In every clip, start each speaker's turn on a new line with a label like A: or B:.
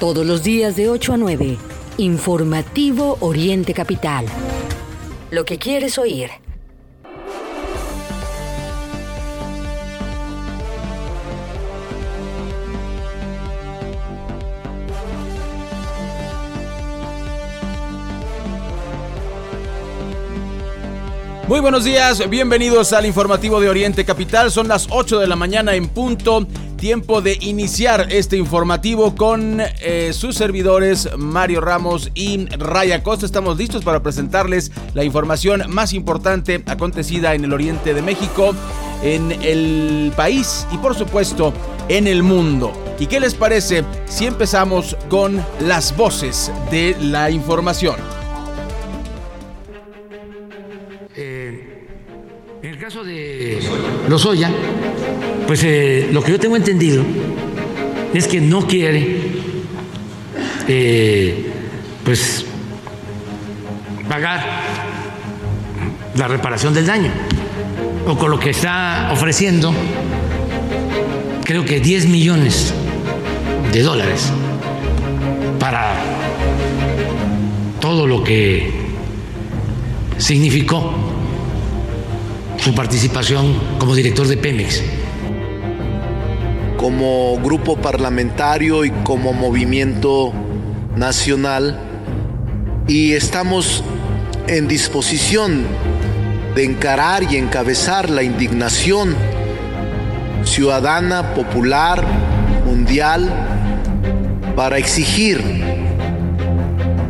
A: Todos los días de 8 a 9. Informativo Oriente Capital. Lo que quieres oír.
B: Muy buenos días, bienvenidos al informativo de Oriente Capital. Son las 8 de la mañana en punto. Tiempo de iniciar este informativo con eh, sus servidores Mario Ramos y Raya Costa. Estamos listos para presentarles la información más importante acontecida en el oriente de México, en el país y por supuesto en el mundo. ¿Y qué les parece si empezamos con las voces de la información?
C: caso de Lozoya, pues eh, lo que yo tengo entendido es que no quiere eh, pues pagar la reparación del daño o con lo que está ofreciendo creo que 10 millones de dólares para todo lo que significó su participación como director de Pemex.
D: Como grupo parlamentario y como movimiento nacional, y estamos en disposición de encarar y encabezar la indignación ciudadana, popular, mundial, para exigir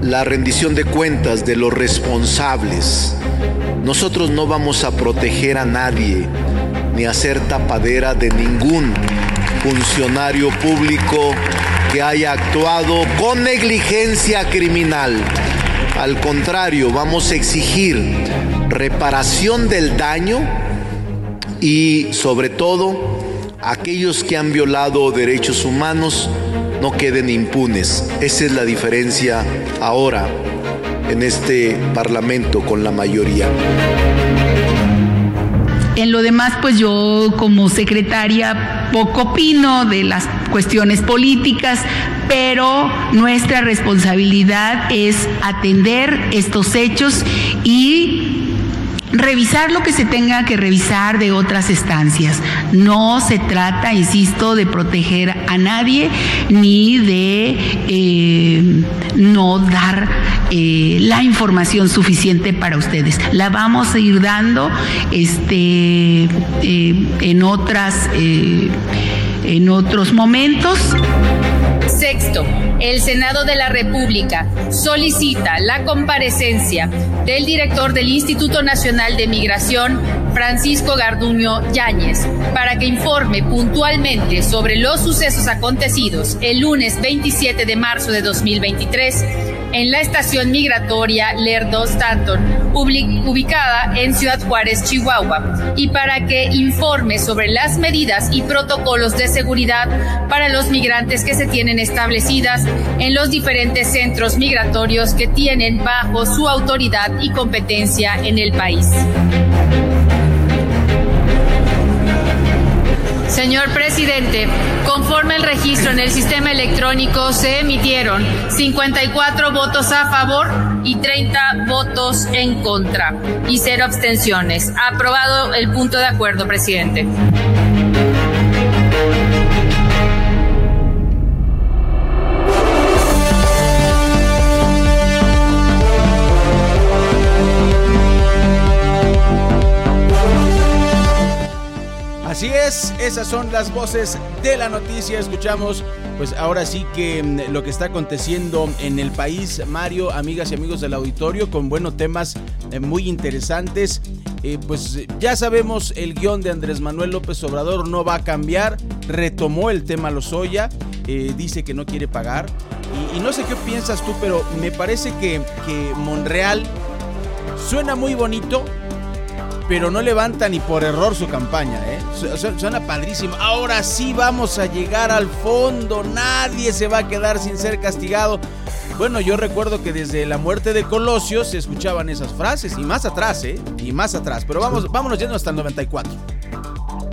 D: la rendición de cuentas de los responsables. Nosotros no vamos a proteger a nadie ni a ser tapadera de ningún funcionario público que haya actuado con negligencia criminal. Al contrario, vamos a exigir reparación del daño y sobre todo aquellos que han violado derechos humanos no queden impunes. Esa es la diferencia ahora en este Parlamento con la mayoría.
E: En lo demás, pues yo como secretaria poco opino de las cuestiones políticas, pero nuestra responsabilidad es atender estos hechos y revisar lo que se tenga que revisar de otras estancias. No se trata, insisto, de proteger a nadie ni de eh, no dar eh, la información suficiente para ustedes. La vamos a ir dando este, eh, en otras en otros momentos.
F: Sexto, el Senado de la República solicita la comparecencia del director del Instituto Nacional de Migración, Francisco Garduño Yáñez, para que informe puntualmente sobre los sucesos acontecidos el lunes 27 de marzo de 2023 en la estación migratoria Lerdo Stanton, ubicada en Ciudad Juárez, Chihuahua, y para que informe sobre las medidas y protocolos de seguridad para los migrantes que se tienen establecidas en los diferentes centros migratorios que tienen bajo su autoridad y competencia en el país. Señor presidente, conforme al registro en el sistema electrónico se emitieron 54 votos a favor y 30 votos en contra y cero abstenciones. Aprobado el punto de acuerdo, presidente.
B: Es, esas son las voces de la noticia. Escuchamos, pues ahora sí que mm, lo que está aconteciendo en el país, Mario, amigas y amigos del auditorio, con buenos temas eh, muy interesantes. Eh, pues ya sabemos, el guion de Andrés Manuel López Obrador no va a cambiar. Retomó el tema Lozoya, eh, dice que no quiere pagar. Y, no sé qué piensas tú, pero me parece que, que Monreal suena muy bonito, pero no levanta ni por error su campaña, ¿eh? Suena padrísimo. Ahora sí vamos a llegar al fondo, nadie se va a quedar sin ser castigado. Bueno, yo recuerdo que desde la muerte de Colosio se escuchaban esas frases, y más atrás, ¿eh? Y más atrás. Pero vamos, vámonos yendo hasta el 94.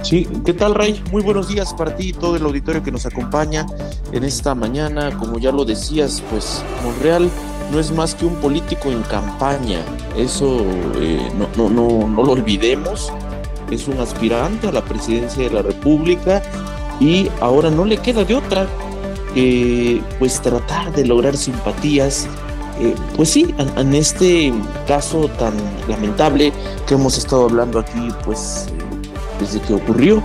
G: Sí, ¿qué tal Ray? Muy buenos días para ti y todo el auditorio que nos acompaña en esta mañana. Como ya lo decías, pues Monreal no es más que un político en campaña. Eso eh, no, no, no, no lo olvidemos. Es un aspirante a la presidencia de la República y ahora no le queda de otra pues tratar de lograr simpatías. Eh, pues sí, en, este caso tan lamentable que hemos estado hablando aquí, pues desde que ocurrió,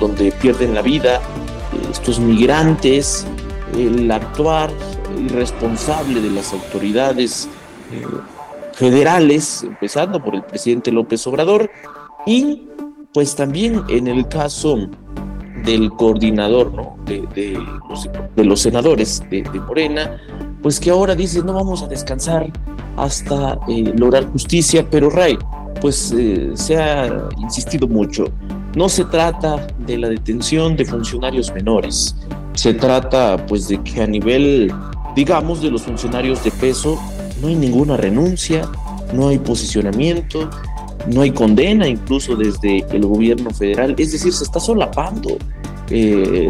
G: donde pierden la vida eh, estos migrantes, el actuar irresponsable de las autoridades eh, federales, empezando por el presidente López Obrador, y pues también en el caso del coordinador ¿no? de, los, senadores de, Morena, pues que ahora dice no vamos a descansar hasta eh, lograr justicia, pero Ray, pues eh, se ha insistido mucho. No se trata de la detención de funcionarios menores, se trata pues de que a nivel, digamos, de los funcionarios de peso, no hay ninguna renuncia, no hay posicionamiento, no hay condena incluso desde el gobierno federal, es decir, se está solapando. Eh,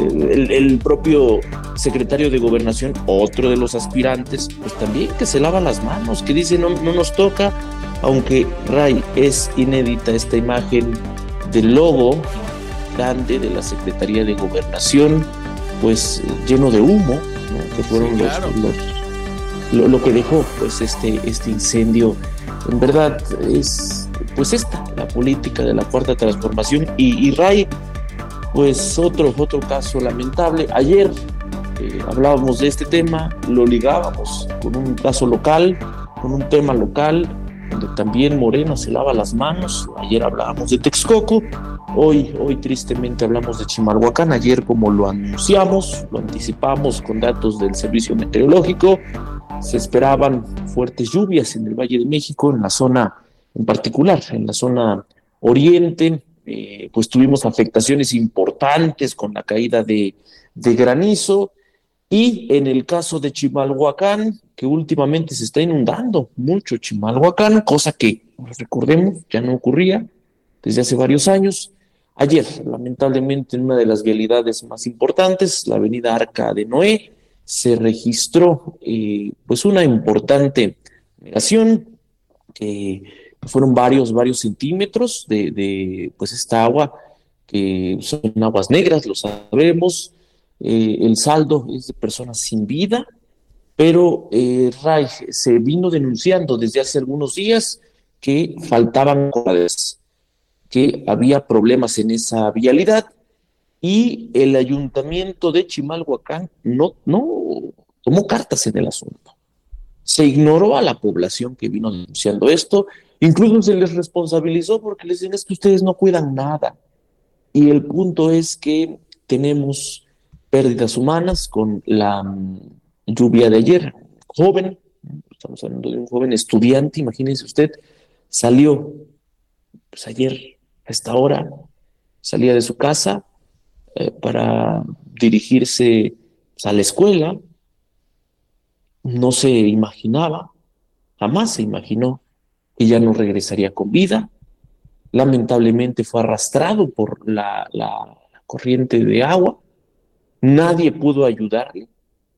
G: el, propio secretario de gobernación, otro de los aspirantes, pues también que se lava las manos, que dice no, no nos toca, aunque Ray es inédita esta imagen del logo grande de la Secretaría de Gobernación, pues lleno de humo, que fueron los, lo, que dejó pues este, este incendio. En verdad es pues esta, la política de la cuarta transformación y, Ray, pues otro, otro caso lamentable. Ayer eh, hablábamos de este tema, lo ligábamos con un caso local, con un tema local, donde también Morena se lava las manos. Ayer hablábamos de Texcoco, hoy, hoy tristemente hablamos de Chimalhuacán. Ayer, como lo anunciamos, lo anticipamos con datos del Servicio Meteorológico, se esperaban fuertes lluvias en el Valle de México, en la zona en particular, en la zona oriente. Eh, pues tuvimos afectaciones importantes con la caída de, de granizo. Y en el caso de Chimalhuacán, que últimamente se está inundando mucho Chimalhuacán, cosa que, recordemos, ya no ocurría desde hace varios años. Ayer, lamentablemente, en una de las vialidades más importantes, la avenida Arca de Noé, se registró eh, pues una importante migración, que fueron varios, varios centímetros de, de, pues esta agua, que son aguas negras, lo sabemos, eh, el saldo es de personas sin vida, pero eh, Ray se vino denunciando desde hace algunos días que faltaban cosas, que había problemas en esa vialidad y el ayuntamiento de Chimalhuacán no, no tomó cartas en el asunto. Se ignoró a la población que vino denunciando esto, incluso se les responsabilizó porque les dicen es que ustedes no cuidan nada. Y el punto es que tenemos pérdidas humanas con la lluvia de ayer. Joven, estamos hablando de un joven estudiante, imagínense usted, salió pues ayer a esta hora, salía de su casa eh, para dirigirse a la escuela, no se imaginaba, jamás se imaginó que ya no regresaría con vida. Lamentablemente fue arrastrado por la corriente de agua. Nadie pudo ayudarle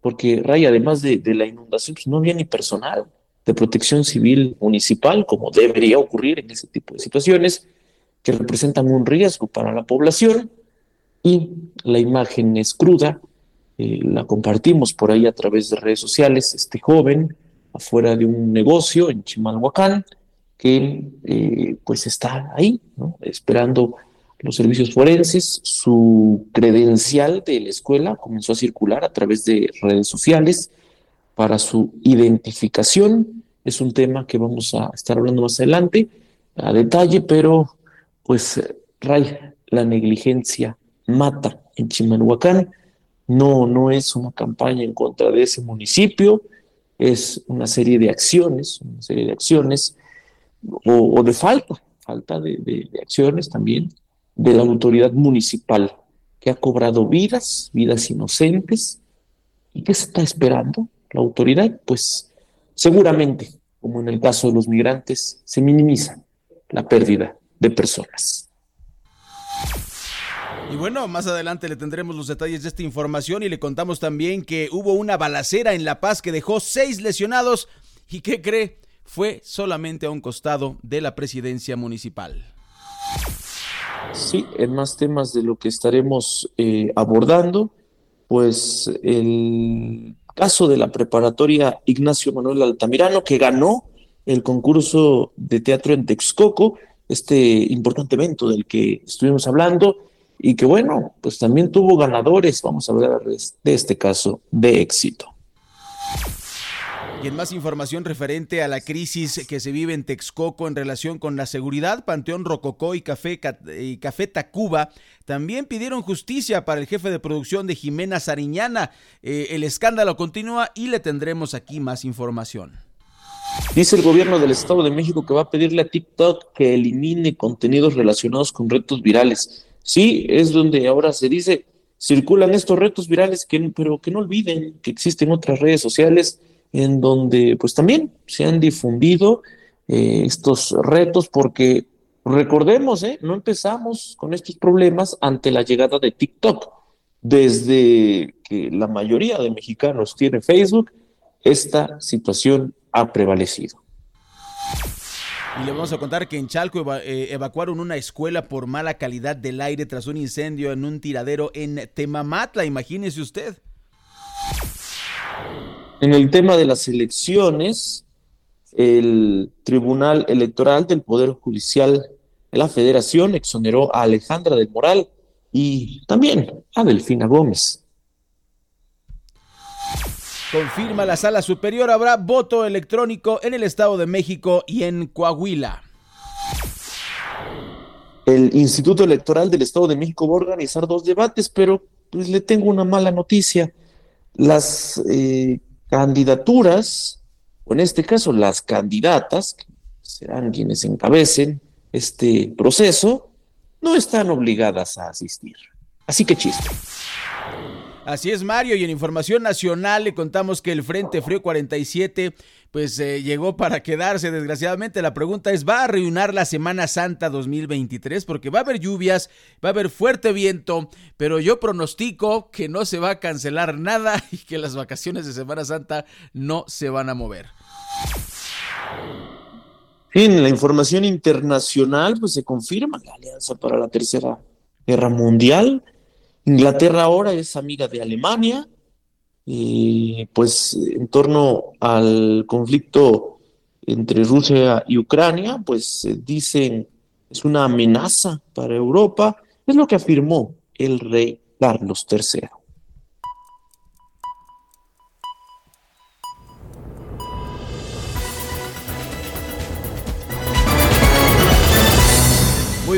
G: porque Ray, además de, la inundación, pues no había ni personal de protección civil municipal, como debería ocurrir en ese tipo de situaciones, que representan un riesgo para la población, y la imagen es cruda, eh, la compartimos por ahí a través de redes sociales, este joven afuera de un negocio en Chimalhuacán, que eh, pues está ahí, esperando los servicios forenses, su credencial de la escuela comenzó a circular a través de redes sociales para su identificación. Es un tema que vamos a estar hablando más adelante a detalle, pero pues Ray, la negligencia mata en Chimalhuacán. No, no es una campaña en contra de ese municipio, es una serie de acciones, una serie de acciones o, de falta, falta de acciones también de la autoridad municipal que ha cobrado vidas, vidas inocentes. ¿Y qué se está esperando? La autoridad, pues seguramente, como en el caso de los migrantes, se minimiza la pérdida de personas.
B: Y bueno, más adelante le tendremos los detalles de esta información y le contamos también que hubo una balacera en La Paz que dejó seis lesionados y ¿qué cree? Fue solamente a un costado de la presidencia municipal.
G: Sí, en más temas de lo que estaremos eh, abordando, pues el caso de la preparatoria Ignacio Manuel Altamirano, que ganó el concurso de teatro en Texcoco, este importante evento del que estuvimos hablando, y que bueno, pues también tuvo ganadores, vamos a hablar de este caso de éxito.
B: Y en más información referente a la crisis que se vive en Texcoco en relación con la seguridad, Panteón Rococó y Café, y Café Tacuba también pidieron justicia para el jefe de producción de Jimena Sariñana. Eh, el escándalo continúa y le tendremos aquí más información.
G: Dice el gobierno del Estado de México que va a pedirle a TikTok que elimine contenidos relacionados con retos virales. Sí, es donde ahora se dice, circulan estos retos virales, que, pero que no olviden que existen otras redes sociales en donde pues también se han difundido eh, estos retos porque recordemos, ¿eh? no empezamos con estos problemas ante la llegada de TikTok. Desde que la mayoría de mexicanos tiene Facebook, esta situación ha prevalecido.
B: Y le vamos a contar que en Chalco eh, evacuaron una escuela por mala calidad del aire tras un incendio en un tiradero en Temamatla, imagínese usted.
G: En el tema de las elecciones, el Tribunal Electoral del Poder Judicial de la Federación exoneró a Alejandra del Moral y también a Delfina Gómez.
B: Confirma la sala superior, habrá voto electrónico en el Estado de México y en Coahuila.
G: El Instituto Electoral del Estado de México va a organizar dos debates, pero pues le tengo una mala noticia. Las eh, candidaturas, o en este caso las candidatas, que serán quienes encabecen este proceso, no están obligadas a asistir. Así que chiste.
B: Así es, Mario, y en información nacional le contamos que el Frente Frío 47 pues eh, llegó para quedarse, desgraciadamente. La pregunta es, ¿va a reunir la Semana Santa 2023? Porque va a haber lluvias, va a haber fuerte viento, pero yo pronostico que no se va a cancelar nada y que las vacaciones de Semana Santa no se van a mover.
G: En la información internacional, pues se confirma la alianza para la Tercera Guerra Mundial Inglaterra ahora es amiga de Alemania, y pues en torno al conflicto entre Rusia y Ucrania, pues dicen es una amenaza para Europa, es lo que afirmó el rey Carlos III.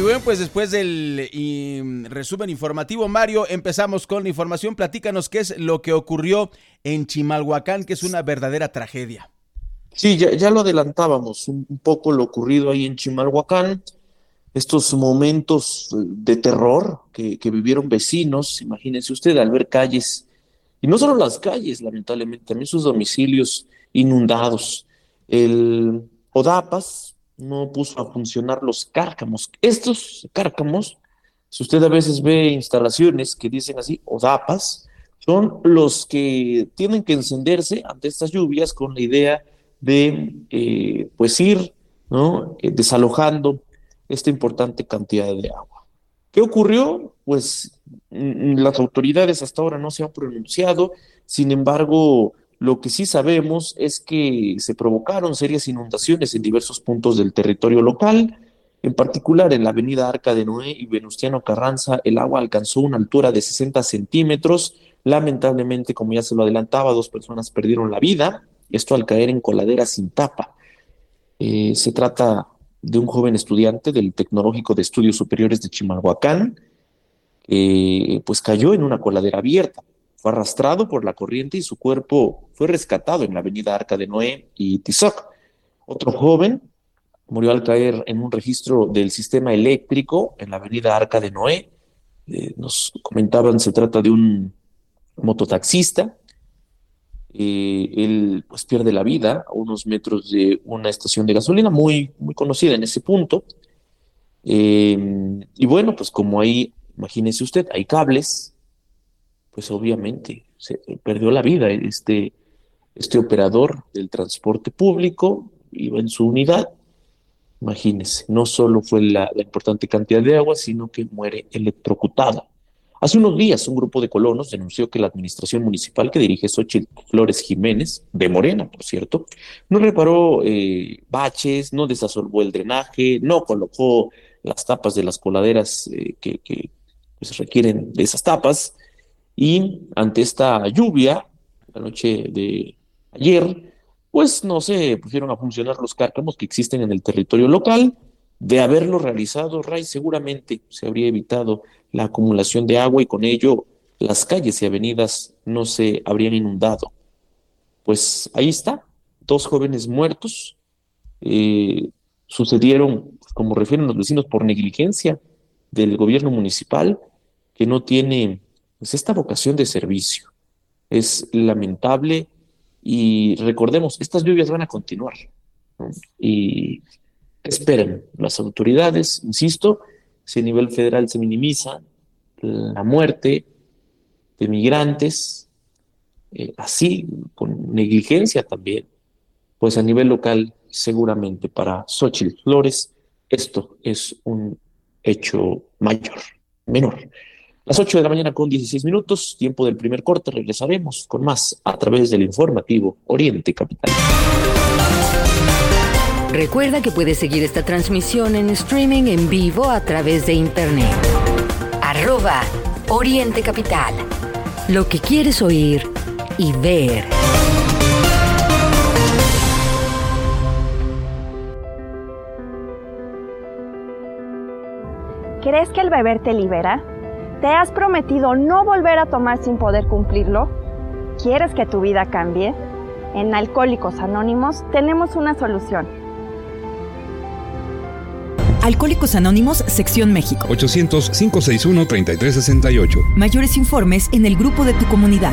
B: Muy bien, pues después del resumen informativo, Mario, empezamos con la información. Platícanos qué es lo que ocurrió en Chimalhuacán, que es una verdadera tragedia.
G: Sí, ya, lo adelantábamos, un, poco lo ocurrido ahí en Chimalhuacán, estos momentos de terror que, que vivieron vecinos, imagínense usted, al ver calles, y no solo las calles, lamentablemente, también sus domicilios inundados. El Odapas, no puso a funcionar los cárcamos. Estos cárcamos, si usted a veces ve instalaciones que dicen así, o son los que tienen que encenderse ante estas lluvias con la idea de eh, pues ir ¿no? Eh, desalojando esta importante cantidad de agua. ¿Qué ocurrió? Pues mm, las autoridades hasta ahora no se han pronunciado, sin embargo, lo que sí sabemos es que se provocaron serias inundaciones en diversos puntos del territorio local, en particular en la avenida Arca de Noé y Venustiano Carranza, el agua alcanzó una altura de 60 centímetros. Lamentablemente, como ya se lo adelantaba, dos personas perdieron la vida, esto al caer en coladera sin tapa. Eh, se trata de un joven estudiante del Tecnológico de Estudios Superiores de Chimalhuacán, que pues cayó en una coladera abierta. Fue arrastrado por la corriente y su cuerpo fue rescatado en la avenida Arca de Noé y Tizoc. Otro joven murió al caer en un registro del sistema eléctrico en la avenida Arca de Noé. Eh, nos comentaban, se trata de un mototaxista. Eh, él pues pierde la vida a unos metros de una estación de gasolina muy, muy conocida en ese punto. Eh, y bueno, pues como ahí imagínese usted, hay cables, pues obviamente se perdió la vida este, este operador del transporte público, iba en su unidad, imagínese, no solo fue la, importante cantidad de agua, sino que muere electrocutado. Hace unos días, un grupo de colonos denunció que la administración municipal que dirige Xochitl Flores Jiménez, de Morena, por cierto, no reparó eh, baches, no desasolvó el drenaje, no colocó las tapas de las coladeras eh, que, pues, requieren de esas tapas. Y ante esta lluvia, la noche de ayer, pues no se pusieron a funcionar los cárcamos que existen en el territorio local. De haberlo realizado, Ray, seguramente se habría evitado la acumulación de agua y con ello las calles y avenidas no se habrían inundado. Pues ahí está, dos jóvenes muertos, eh, sucedieron, como refieren los vecinos, por negligencia del gobierno municipal, que no tiene pues, esta vocación de servicio. Es lamentable y recordemos, estas lluvias van a continuar. Y esperen las autoridades, insisto, si a nivel federal se minimiza la muerte de migrantes, eh, así con negligencia también, pues a nivel local seguramente para Xochitl Flores esto es un hecho mayor, menor. Las 8 de la mañana con 16 minutos, tiempo del primer corte, regresaremos con más a través del informativo Oriente Capital.
A: Recuerda que puedes seguir esta transmisión en streaming en vivo a través de internet. Arroba Oriente Capital. Lo que quieres oír y ver.
H: ¿Crees que el beber te libera? ¿Te has prometido no volver a tomar sin poder cumplirlo? ¿Quieres que tu vida cambie? En Alcohólicos Anónimos tenemos una solución
I: Alcohólicos Anónimos, Sección México.
J: 800-561-3368.
I: Mayores informes en el grupo de tu comunidad.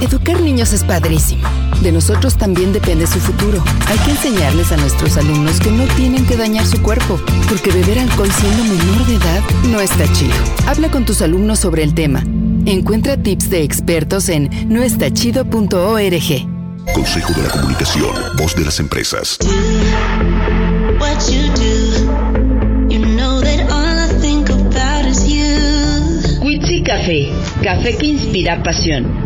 K: Educar niños es padrísimo. De nosotros también depende su futuro. Hay que enseñarles a nuestros alumnos que no tienen que dañar su cuerpo, porque beber alcohol siendo menor de edad no está chido. Habla con tus alumnos sobre el tema. Encuentra tips de expertos en noestachido.org.
L: Consejo de la Comunicación, voz de las empresas.
M: Café, café que inspira pasión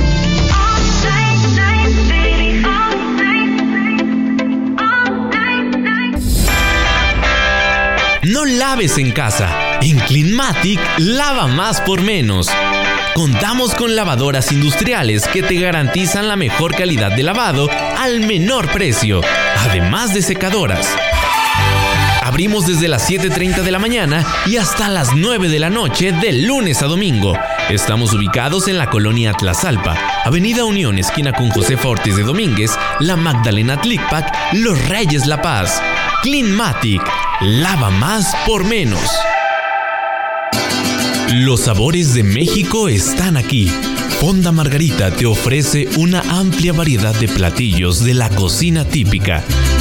N: Laves en casa. En Cleanmatic, lava más por menos. Contamos con lavadoras industriales que te garantizan la mejor calidad de lavado al menor precio, además de secadoras. Abrimos desde las 7.30 de la mañana y hasta las 9 de la noche de lunes a domingo. Estamos ubicados en la colonia Tlazalpa, Avenida Unión, esquina con José Fortes de Domínguez, La Magdalena Tlicpac, Los Reyes La Paz. Cleanmatic Lava más por menos. Los sabores de México están aquí. Fonda Margarita te ofrece una amplia variedad de platillos de la cocina típica.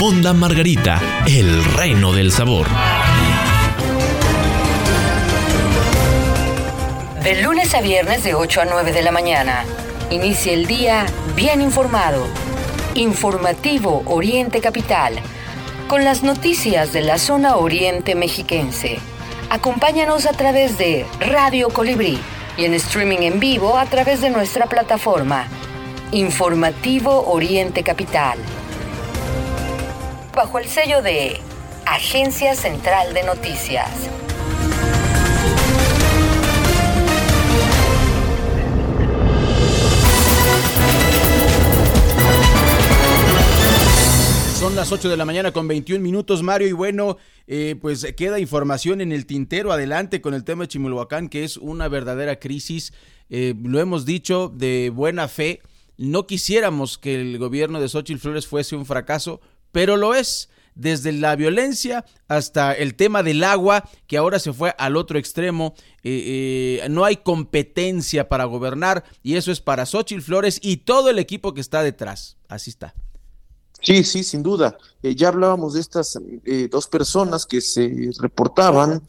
N: Fonda Margarita, el reino del sabor.
A: De lunes a viernes de 8 a 9 de la mañana. Inicia el día bien informado. Informativo Oriente Capital. Con las noticias de la zona oriente mexiquense. Acompáñanos a través de Radio Colibrí y en streaming en vivo a través de nuestra plataforma. Informativo Oriente Capital. Bajo el sello de Agencia Central de Noticias.
B: Son las 8 de la mañana con 21 minutos, Mario, y bueno, eh, pues queda información en el tintero. Adelante con el tema de Chimulhuacán, que es una verdadera crisis. Eh, lo hemos dicho de buena fe. No quisiéramos que el gobierno de Xochitl Flores fuese un fracaso, pero lo es. Desde la violencia hasta el tema del agua, que ahora se fue al otro extremo. Eh, no hay competencia para gobernar, y eso es para Xochitl Flores y todo el equipo que está detrás. Así está.
G: Sí, sí, sin duda. Eh, ya hablábamos de estas eh, dos personas que se reportaban,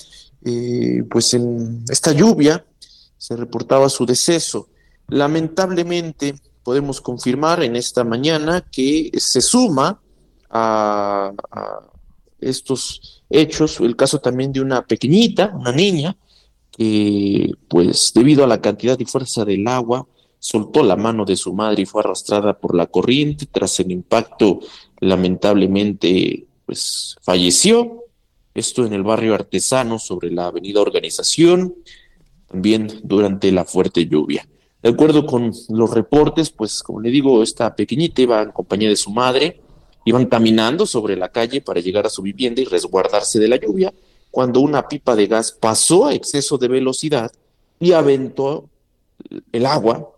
G: eh, pues en esta lluvia se reportaba su deceso. Lamentablemente podemos confirmar en esta mañana que se suma a, estos hechos el caso también de una pequeñita, una niña, que pues debido a la cantidad y fuerza del agua, soltó la mano de su madre y fue arrastrada por la corriente. Tras el impacto, lamentablemente, pues falleció. Esto en el barrio artesano sobre la avenida Organización, también durante la fuerte lluvia. De acuerdo con los reportes, pues como le digo, esta pequeñita iba en compañía de su madre, iban caminando sobre la calle para llegar a su vivienda y resguardarse de la lluvia, cuando una pipa de gas pasó a exceso de velocidad y aventó el agua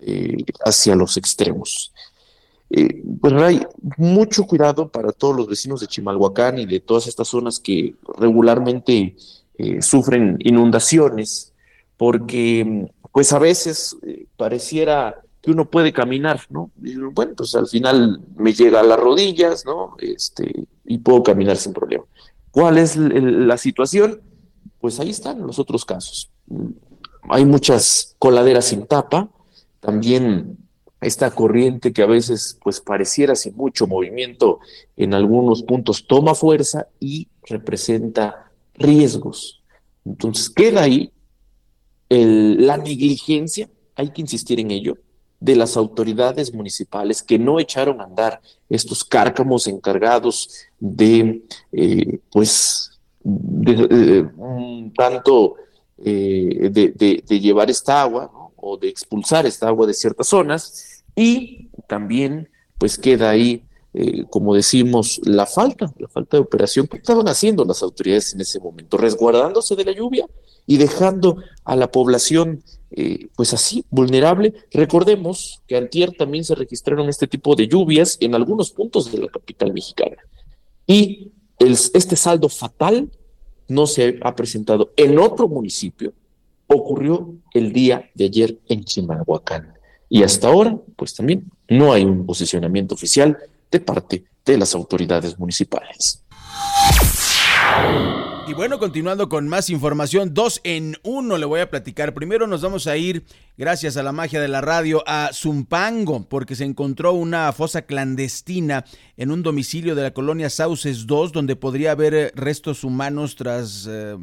G: eh, hacia los extremos. Eh, pues hay mucho cuidado para todos los vecinos de Chimalhuacán y de todas estas zonas que regularmente eh, sufren inundaciones, porque pues a veces pareciera que uno puede caminar, ¿no? bueno, pues al final me llega a las rodillas, ¿no? Este, y puedo caminar sin problema. ¿Cuál es la situación? Pues ahí están los otros casos. Hay muchas coladeras sin tapa, también esta corriente que a veces pues pareciera sin mucho movimiento en algunos puntos toma fuerza y representa riesgos. Entonces queda ahí la negligencia, hay que insistir en ello, de las autoridades municipales que no echaron a andar estos cárcamos encargados de, eh, pues, de, tanto eh, de, llevar esta agua, o de expulsar esta agua de ciertas zonas y también pues queda ahí, eh, como decimos, la falta, la falta de operación que estaban haciendo las autoridades en ese momento, resguardándose de la lluvia y dejando a la población eh, pues así, vulnerable. Recordemos que antier también se registraron este tipo de lluvias en algunos puntos de la capital mexicana. Y este saldo fatal no se ha presentado en otro municipio ocurrió el día de ayer en Chimalhuacán. Y hasta ahora, pues también no hay un posicionamiento oficial de parte de las autoridades municipales.
B: Y bueno, continuando con más información, dos en uno le voy a platicar. Primero nos vamos a ir, gracias a la magia de la radio, a Zumpango, porque se encontró una fosa clandestina en un domicilio de la colonia Sauces 2, donde podría haber restos humanos tras... Eh,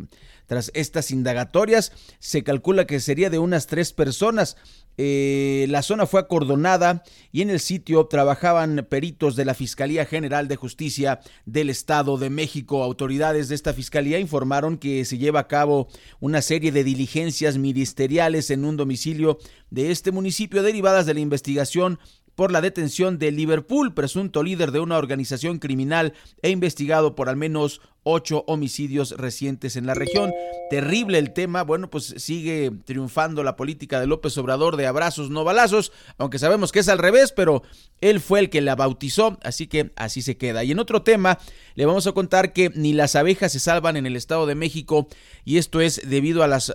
B: tras estas indagatorias, se calcula que sería de unas tres personas. Eh, la zona fue acordonada y en el sitio trabajaban peritos de la Fiscalía General de Justicia del Estado de México. Autoridades de esta fiscalía informaron que se lleva a cabo una serie de diligencias ministeriales en un domicilio de este municipio derivadas de la investigación por la detención de Liverpool, presunto líder de una organización criminal e investigado por al menos ocho homicidios recientes en la región. Terrible el tema, bueno, pues sigue triunfando la política de López Obrador de abrazos, no balazos, aunque sabemos que es al revés, pero él fue el que la bautizó, así que así se queda. Y en otro tema, le vamos a contar que ni las abejas se salvan en el Estado de México, y esto es debido a las,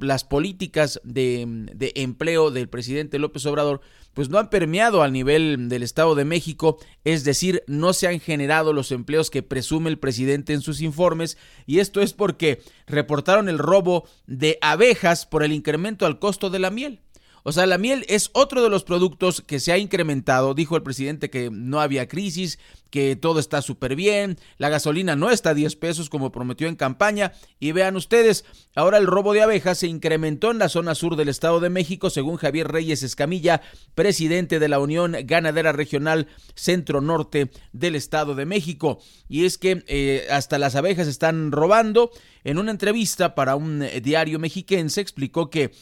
B: las políticas de, de empleo del presidente López Obrador pues no han permeado al nivel del Estado de México, es decir, no se han generado los empleos que presume el presidente en sus informes, y esto es porque reportaron el robo de abejas por el incremento al costo de la miel. O sea, la miel es otro de los productos que se ha incrementado. Dijo el presidente que no había crisis, que todo está súper bien, la gasolina no está a 10 pesos como prometió en campaña. Y vean ustedes, ahora el robo de abejas se incrementó en la zona sur del Estado de México, según Javier Reyes Escamilla, presidente de la Unión Ganadera Regional Centro Norte del Estado de México. Y es que eh, hasta las abejas están robando. En una entrevista para un eh, diario mexiquense explicó que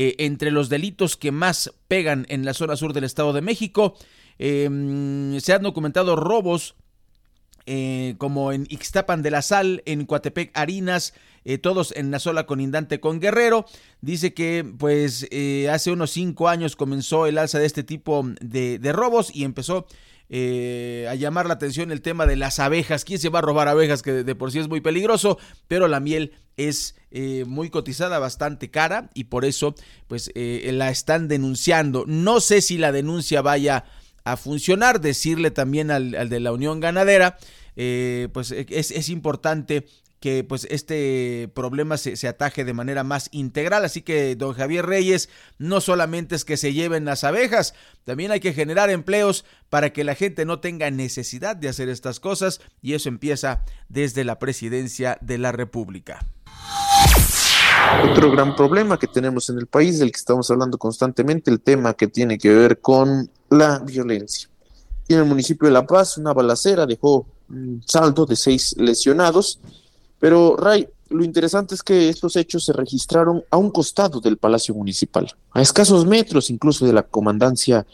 B: eh, entre los delitos que más pegan en la zona sur del Estado de México. Em, se han documentado robos eh, como en Ixtapan de la Sal, en Coatepec Harinas, eh, todos en la sola conindante con Guerrero. Dice que pues hace unos cinco años comenzó el alza de este tipo de, de robos y empezó eh, a llamar la atención el tema de las abejas. ¿Quién se va a robar abejas? Que de, por sí es muy peligroso, pero la miel es eh, muy cotizada, bastante cara y por eso pues eh, la están denunciando. No sé si la denuncia vaya a funcionar, decirle también al, de la Unión Ganadera, pues es, es importante que pues este problema se, se, ataje de manera más integral. Así que, don Javier Reyes, no solamente es que se lleven las abejas, también hay que generar empleos para que la gente no tenga necesidad de hacer estas cosas y eso empieza desde la presidencia de la República.
G: Otro gran problema que tenemos en el país, del que estamos hablando constantemente, el tema que tiene que ver con la violencia. En el municipio de La Paz, una balacera dejó un saldo de seis lesionados pero, Ray, lo interesante es que estos hechos se registraron a un costado del Palacio Municipal, a escasos metros incluso de la Comandancia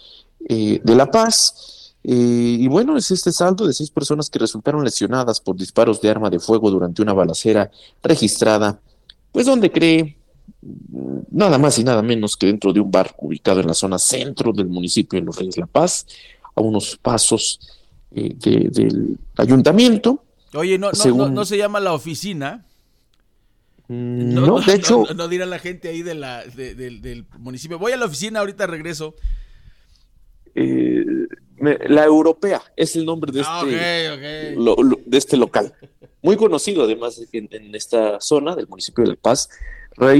G: eh, de La Paz. Eh, y bueno, es este saldo de seis personas que resultaron lesionadas por disparos de arma de fuego durante una balacera registrada, pues donde cree mm, nada más y nada menos que dentro de un bar ubicado en la zona centro del municipio de Los Reyes La Paz, a unos pasos eh, del ayuntamiento.
B: Oye, no, no, no, se llama la oficina.
G: Mm, no, de hecho.
B: No, dirá la gente ahí de la, del municipio. Voy a la oficina, ahorita regreso.
G: Eh, la europea es el nombre de ah, este, de este local. Muy conocido además en, esta zona del municipio de La Paz.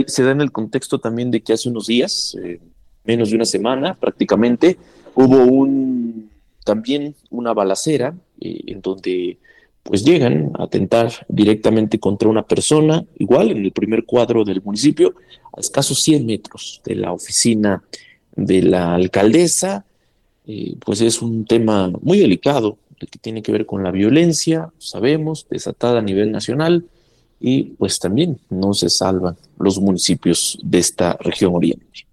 G: Se da en el contexto también de que hace unos días, eh, menos de una semana prácticamente, hubo un también una balacera eh, en donde pues llegan a atentar directamente contra una persona, igual en el primer cuadro del municipio, a escasos 100 metros de la oficina de la alcaldesa, eh, pues es un tema muy delicado, el que tiene que ver con la violencia, sabemos, desatada a nivel nacional, y pues también no se salvan los municipios de esta región oriente.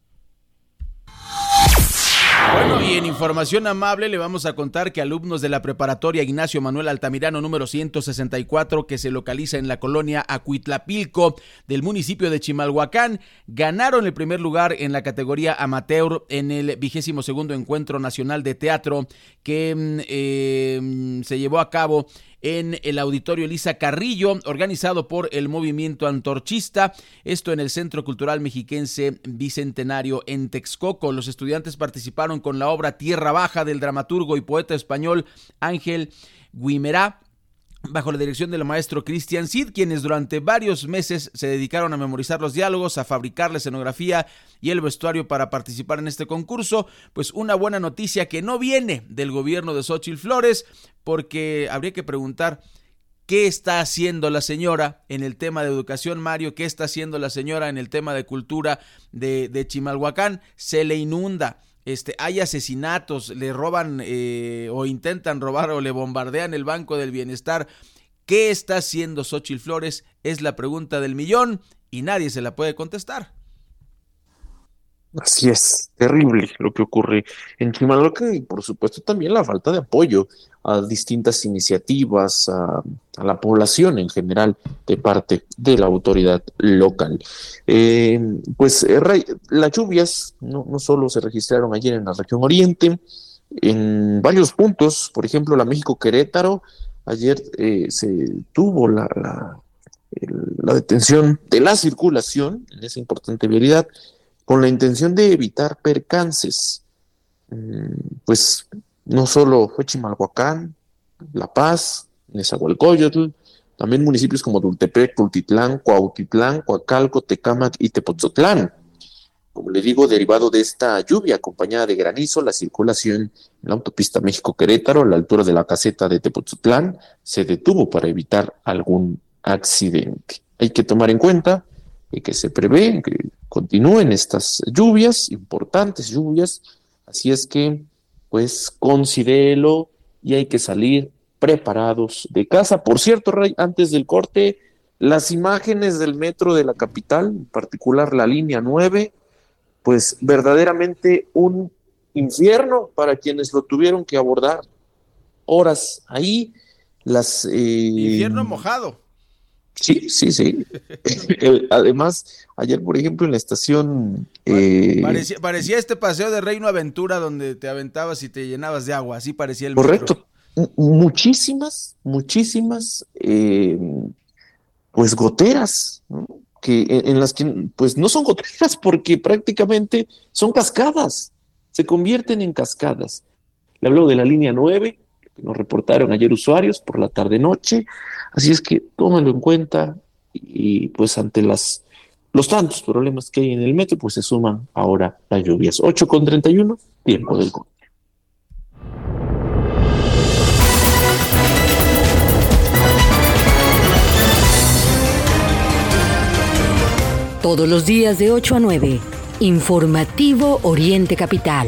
B: Bueno, y en información amable le vamos a contar que alumnos de la preparatoria Ignacio Manuel Altamirano número 164 que se localiza en la colonia Acuitlapilco del municipio de Chimalhuacán ganaron el primer lugar en la categoría amateur en el vigésimo segundo encuentro nacional de teatro que mm, eh, se llevó a cabo en el Auditorio Elisa Carrillo, organizado por el Movimiento Antorchista, esto en el Centro Cultural Mexiquense Bicentenario en Texcoco. Los estudiantes participaron con la obra Tierra Baja del dramaturgo y poeta español Ángel Guimerá bajo la dirección del maestro Christian Sid, quienes durante varios meses se dedicaron a memorizar los diálogos, a fabricar la escenografía y el vestuario para participar en este concurso, pues una buena noticia que no viene del gobierno de Xochitl Flores, porque habría que preguntar qué está haciendo la señora en el tema de educación, Mario, qué está haciendo la señora en el tema de cultura de, de Chimalhuacán, se le inunda este, hay asesinatos, le roban eh, o intentan robar o le bombardean el Banco del Bienestar. ¿Qué está haciendo Xochitl Flores? Es la pregunta del millón y nadie se la puede contestar.
G: Así es, terrible lo que ocurre en Chimalhuacán y por supuesto también la falta de apoyo a distintas iniciativas, a, la población en general de parte de la autoridad local. Eh, pues eh, las lluvias no, no solo se registraron ayer en la región oriente, en varios puntos, por ejemplo la México Querétaro, ayer eh, se tuvo la, la, detención de la circulación en esa importante vialidad con la intención de evitar percances. Mm, pues no solo fue Chimalhuacán, La Paz, Nezahualcóyotl, también municipios como Dultepec, Tultitlán, Cuautitlán, Coacalco, Tecámac y Tepoztlán. Como le digo, derivado de esta lluvia acompañada de granizo, la circulación en la autopista México-Querétaro a la altura de la caseta de Tepoztlán se detuvo para evitar algún accidente. Hay que tomar en cuenta que se prevé que continúen estas lluvias, importantes lluvias, así es que pues considérelo y hay que salir preparados de casa. Por cierto, Rey, antes del corte, las imágenes del metro de la capital, en particular la línea 9, pues verdaderamente un infierno para quienes lo tuvieron que abordar horas ahí. Las, eh,
B: infierno mojado.
G: Sí, sí, sí. Además, ayer, por ejemplo, en la estación... Eh,
B: parecía, este paseo de Reino Aventura donde te aventabas y te llenabas de agua, así parecía el
G: Correcto. Muchísimas, muchísimas, eh, pues goteras, que en, las que, pues no son goteras porque prácticamente son cascadas, se convierten en cascadas. Le hablo de la línea 9, nos reportaron ayer usuarios por la tarde-noche, Así es que tómalo en cuenta y pues ante las los tantos problemas que hay en el metro, pues se suman ahora las lluvias. 8 con 31, tiempo del corte.
A: Todos los días de 8 a 9, Informativo Oriente Capital.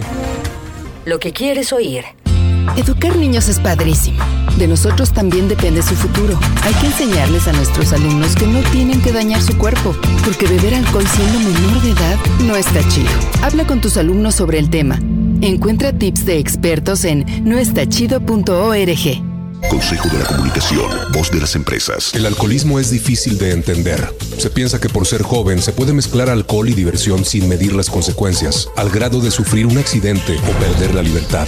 A: Lo que quieres oír.
K: Educar niños es padrísimo. De nosotros también depende su futuro. Hay que enseñarles a nuestros alumnos que no tienen que dañar su cuerpo, porque beber alcohol siendo menor de edad no está chido. Habla con tus alumnos sobre el tema. Encuentra tips de expertos en noestachido.org.
L: Consejo de la Comunicación, voz de las empresas.
J: El alcoholismo es difícil de entender. Se piensa que por ser joven se puede mezclar alcohol y diversión sin medir las consecuencias, al grado de sufrir un accidente o perder la libertad.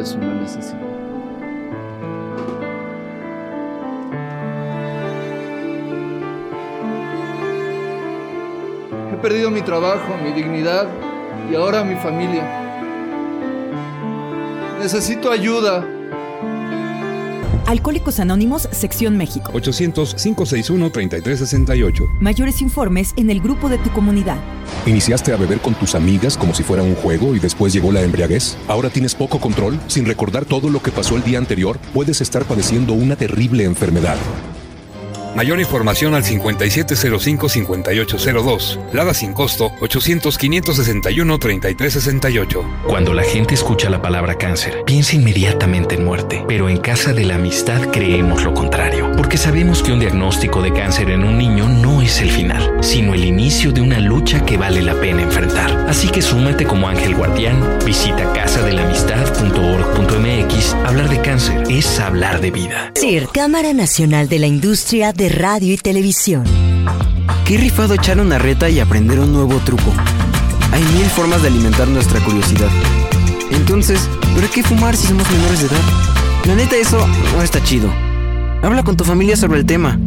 O: es una necesidad. He perdido mi trabajo, mi dignidad y ahora mi familia. Necesito ayuda.
I: Alcohólicos Anónimos, Sección México.
J: 800-561-3368.
I: Mayores informes en el grupo de tu comunidad.
J: ¿Iniciaste a beber con tus amigas como si fuera un juego y después llegó la embriaguez? ¿Ahora tienes poco control? Sin recordar todo lo que pasó el día anterior, puedes estar padeciendo una terrible enfermedad.
P: Mayor información al 5705-5802. Lada sin costo 800-561-3368.
Q: Cuando la gente escucha la palabra cáncer, piensa inmediatamente en muerte. Pero en Casa de la Amistad creemos lo contrario. Porque sabemos que un diagnóstico de cáncer en un niño no es el final, sino el inicio de una lucha que vale la pena enfrentar. Así que súmate como ángel guardián, visita casadelamistad.org.mx. Hablar de cáncer es hablar de vida.
R: CIR, Cámara Nacional de la Industria de radio y televisión.
S: Qué rifado echar una reta y aprender un nuevo truco. Hay mil formas de alimentar nuestra curiosidad. Entonces, ¿pero qué fumar si somos menores de edad? La neta, eso no está chido. Habla con tu familia sobre el tema.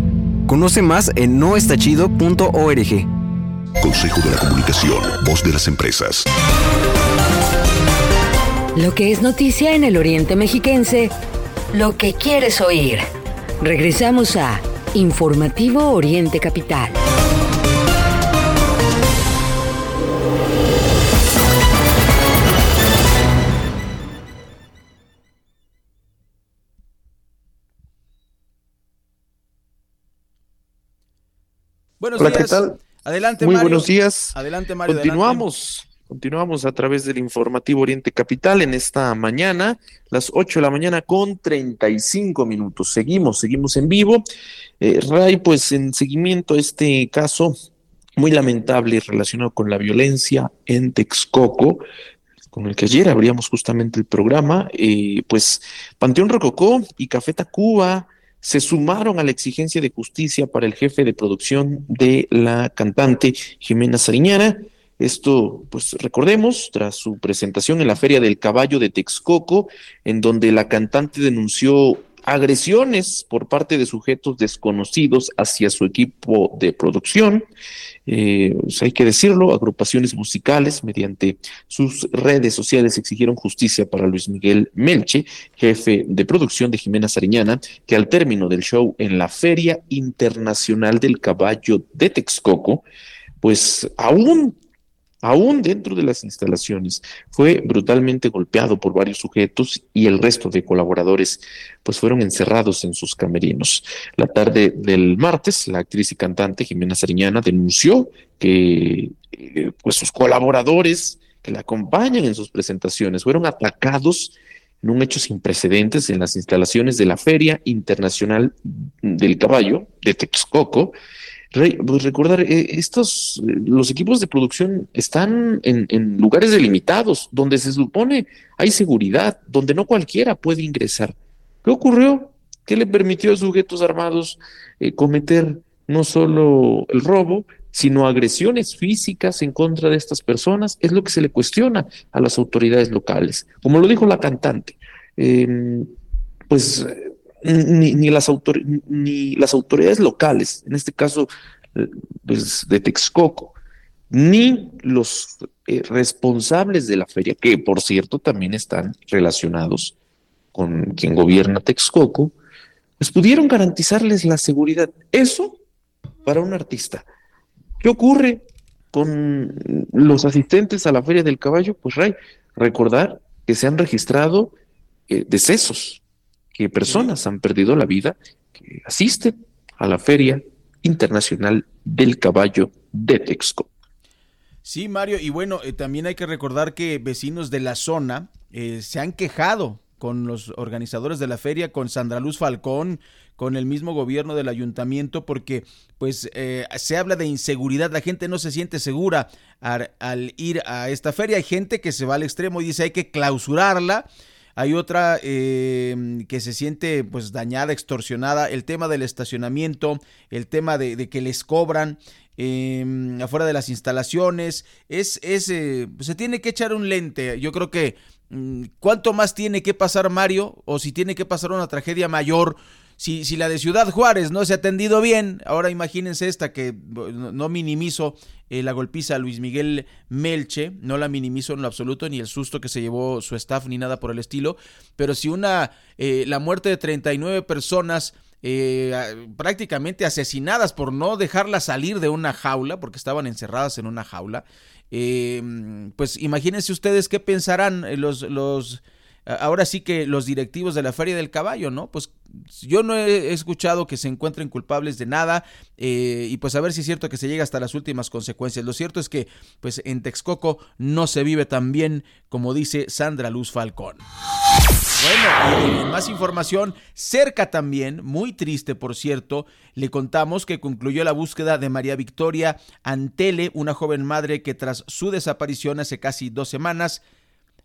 S: Conoce más en noestachido.org.
L: Consejo de la Comunicación, voz de las empresas.
A: Lo que es noticia en el Oriente Mexiquense, lo que quieres oír. Regresamos a Informativo Oriente Capital.
B: Buenos
G: Hola, ¿qué tal?
B: Adelante,
G: Muy buenos días.
B: Adelante, Mario.
G: Continuamos. Continuamos a través del informativo Oriente Capital en esta mañana, las 8 de la mañana con 35 minutos. Seguimos, seguimos en vivo. Eh, Ray, pues en seguimiento a este caso muy lamentable relacionado con la violencia en Texcoco, con el que ayer abríamos justamente el programa, eh, pues Panteón Rococó y Café Tacuba se sumaron a la exigencia de justicia para el jefe de producción de la cantante Jimena Sariñana. Esto, pues recordemos, tras su presentación en la Feria del Caballo de Texcoco, en donde la cantante denunció agresiones por parte de sujetos desconocidos hacia su equipo de producción. Eh, pues hay que decirlo, agrupaciones musicales mediante sus redes sociales exigieron justicia para Luis Miguel Melche, jefe de producción de Jimena Sariñana, que al término del show en la Feria Internacional del Caballo de Texcoco, pues aún aún dentro de las instalaciones, fue brutalmente golpeado por varios sujetos y el resto de colaboradores pues fueron encerrados en sus camerinos. La tarde del martes, la actriz y cantante Jimena Sariñana denunció que eh, pues sus colaboradores que la acompañan en sus presentaciones fueron atacados en un hecho sin precedentes en las instalaciones de la Feria Internacional del Caballo de Texcoco, Rey, pues recordar, eh, estos, eh, los equipos de producción están en, en, lugares delimitados, donde se supone hay seguridad, donde no cualquiera puede ingresar. ¿Qué ocurrió? ¿Qué le permitió a sujetos armados eh, cometer no solo el robo, sino agresiones físicas en contra de estas personas? Es lo que se le cuestiona a las autoridades locales. Como lo dijo la cantante, em, pues ni, ni, las autor ni las autoridades locales, en este caso pues, de Texcoco, ni los eh, responsables de la feria, que por cierto también están relacionados con quien gobierna Texcoco, pues pudieron garantizarles la seguridad. Eso para un artista. ¿Qué ocurre con los asistentes a la Feria del Caballo? Pues Ray, recordar que se han registrado eh, decesos que personas han perdido la vida que asisten a la Feria Internacional del Caballo de Texcoco.
B: Sí, Mario, y bueno, eh, también hay que recordar que vecinos de la zona eh, se han quejado con los organizadores de la feria, con Sandra Luz Falcón, con el mismo gobierno del ayuntamiento, porque pues eh, se habla de inseguridad, la gente no se siente segura al, al, ir a esta feria, hay gente que se va al extremo y dice hay que clausurarla, hay otra eh, que se siente pues dañada, extorsionada, el tema del estacionamiento, el tema de, de que les cobran, eh, afuera de las instalaciones, es, es eh, se tiene que echar un lente. Yo creo que mm, cuánto más tiene que pasar Mario o si tiene que pasar una tragedia mayor. Si, si la de Ciudad Juárez no se ha atendido bien, ahora imagínense esta que no, minimizo eh, la golpiza a Luis Miguel Melche, no la minimizo en lo absoluto, ni el susto que se llevó su staff, ni nada por el estilo, pero si una, eh, la muerte de 39 personas eh, prácticamente asesinadas por no dejarlas salir de una jaula, porque estaban encerradas en una jaula. Eh, pues imagínense ustedes qué pensarán los, los, ahora sí que los directivos de la Feria del Caballo, ¿no? Pues yo no he escuchado que se encuentren culpables de nada eh, y pues a ver si es cierto que se llega hasta las últimas consecuencias. Lo cierto es que pues en Texcoco no se vive tan bien como dice Sandra Luz Falcón. Bueno, más información, cerca también, muy triste por cierto, le contamos que concluyó la búsqueda de María Victoria Antele, una joven madre que tras su desaparición hace casi dos semanas,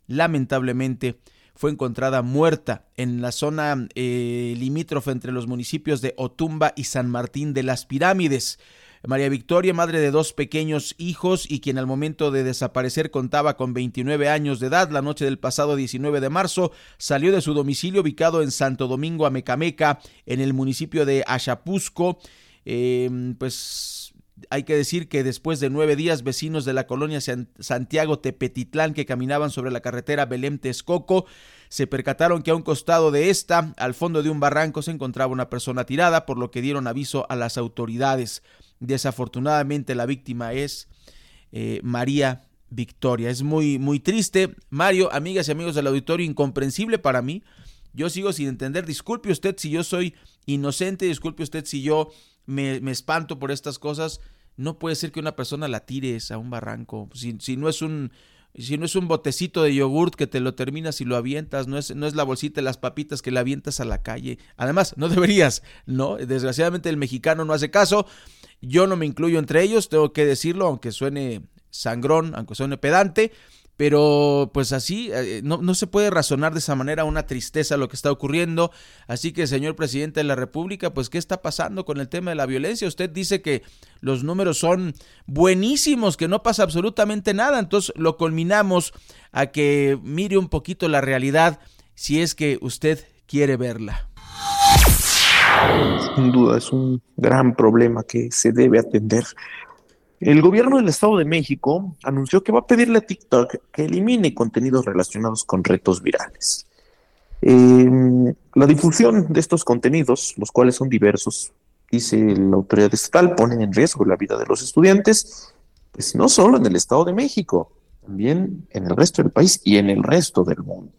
B: lamentablemente fue encontrada muerta en la zona eh, limítrofe entre los municipios de Otumba y San Martín de las Pirámides. María Victoria, madre de dos pequeños hijos y quien al momento de desaparecer contaba con 29 años de edad, la noche del pasado 19 de marzo salió de su domicilio ubicado en Santo Domingo, Amecameca, en el municipio de Achapusco. Eh, pues hay que decir que después de nueve días, vecinos de la colonia Santiago Tepetitlán que caminaban sobre la carretera Belém Texcoco se percataron que a un costado de esta, al fondo de un barranco, se encontraba una persona tirada, por lo que dieron aviso a las autoridades. Desafortunadamente la víctima es eh, María Victoria. Es muy, muy triste. Mario, amigas y amigos del auditorio, incomprensible para mí. Yo sigo sin entender. Disculpe usted si yo soy inocente, disculpe usted si yo me, me espanto por estas cosas. No puede ser que una persona la tires a un barranco. Si, si no es un si no es un botecito de yogurt que te lo terminas y lo avientas, no es, no es la bolsita de las papitas que la avientas a la calle. Además, no deberías, ¿no? Desgraciadamente el mexicano no hace caso. Yo no me incluyo entre ellos, tengo que decirlo, aunque suene sangrón, aunque suene pedante. Pero pues así, eh, no, no, se puede razonar de esa manera una tristeza lo que está ocurriendo. Así que, señor presidente de la República, pues ¿qué está pasando con el tema de la violencia? Usted dice que los números son buenísimos, que no pasa absolutamente nada. Entonces lo culminamos a que mire un poquito la realidad si es que usted quiere verla.
G: Sin duda, es un gran problema que se debe atender. El gobierno del Estado de México anunció que va a pedirle a TikTok que elimine contenidos relacionados con retos virales. Eh, la difusión de estos contenidos, los cuales son diversos, dice la autoridad estatal, ponen en riesgo la vida de los estudiantes, pues no solo en el Estado de México, también en el resto del país y en el resto del mundo.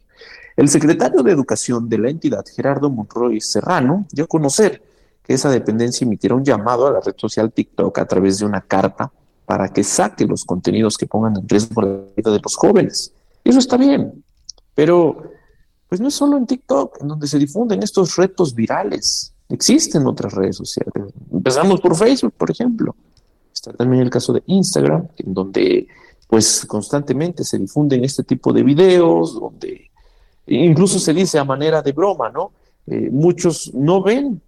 G: El secretario de Educación de la entidad, Gerardo Monroy Serrano, dio a conocer que esa dependencia emitiera un llamado a la red social TikTok a través de una carta para que saque los contenidos que pongan en riesgo la vida de los jóvenes. Eso está bien, pero pues no es solo en TikTok en donde se difunden estos retos virales. Existen otras redes sociales. Empezamos por Facebook, por ejemplo. Está también el caso de Instagram, en donde pues constantemente se difunden este tipo de videos, donde incluso se dice a manera de broma, ¿no? Eh, muchos no ven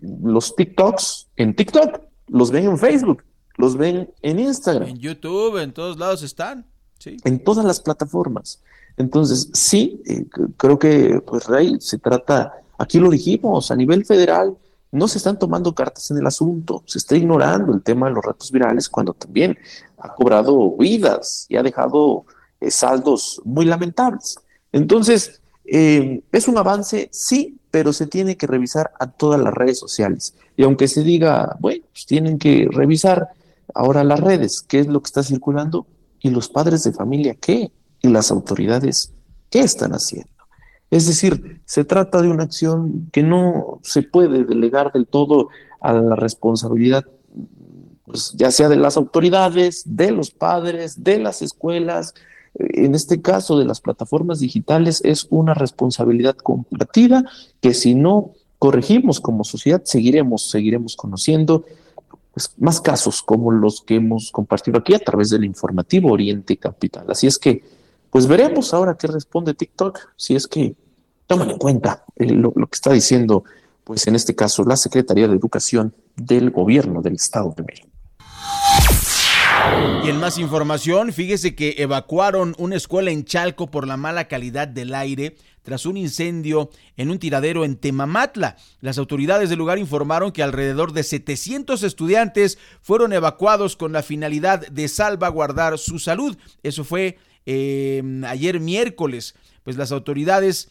G: los TikToks en TikTok, los ven en Facebook, los ven en Instagram.
B: En YouTube, en todos lados están. Sí.
G: En todas las plataformas. Entonces, sí, eh, creo que, pues, Rey, se trata, aquí lo dijimos, a nivel federal, no se están tomando cartas en el asunto, se está ignorando el tema de los retos virales cuando también ha cobrado vidas y ha dejado eh, saldos muy lamentables. Entonces, eh, es un avance, sí, pero se tiene que revisar a todas las redes sociales. Y aunque se diga, bueno, pues tienen que revisar ahora las redes, qué es lo que está circulando, y los padres de familia, qué, y las autoridades, qué están haciendo. Es decir, se trata de una acción que no se puede delegar del todo a la responsabilidad, pues, ya sea de las autoridades, de los padres, de las escuelas, en este caso de las plataformas digitales es una responsabilidad compartida que si no corregimos como sociedad seguiremos seguiremos conociendo pues, más casos como los que hemos compartido aquí a través del informativo Oriente Capital. Así es que pues veremos ahora qué responde TikTok si es que toman en cuenta lo, lo que está diciendo pues en este caso la Secretaría de Educación del Gobierno del Estado de México.
B: Y en más información, fíjese que evacuaron una escuela en Chalco por la mala calidad del aire tras un incendio en un tiradero en Temamatla. Las autoridades del lugar informaron que alrededor de 700 estudiantes fueron evacuados con la finalidad de salvaguardar su salud. Eso fue eh, ayer miércoles. Pues las autoridades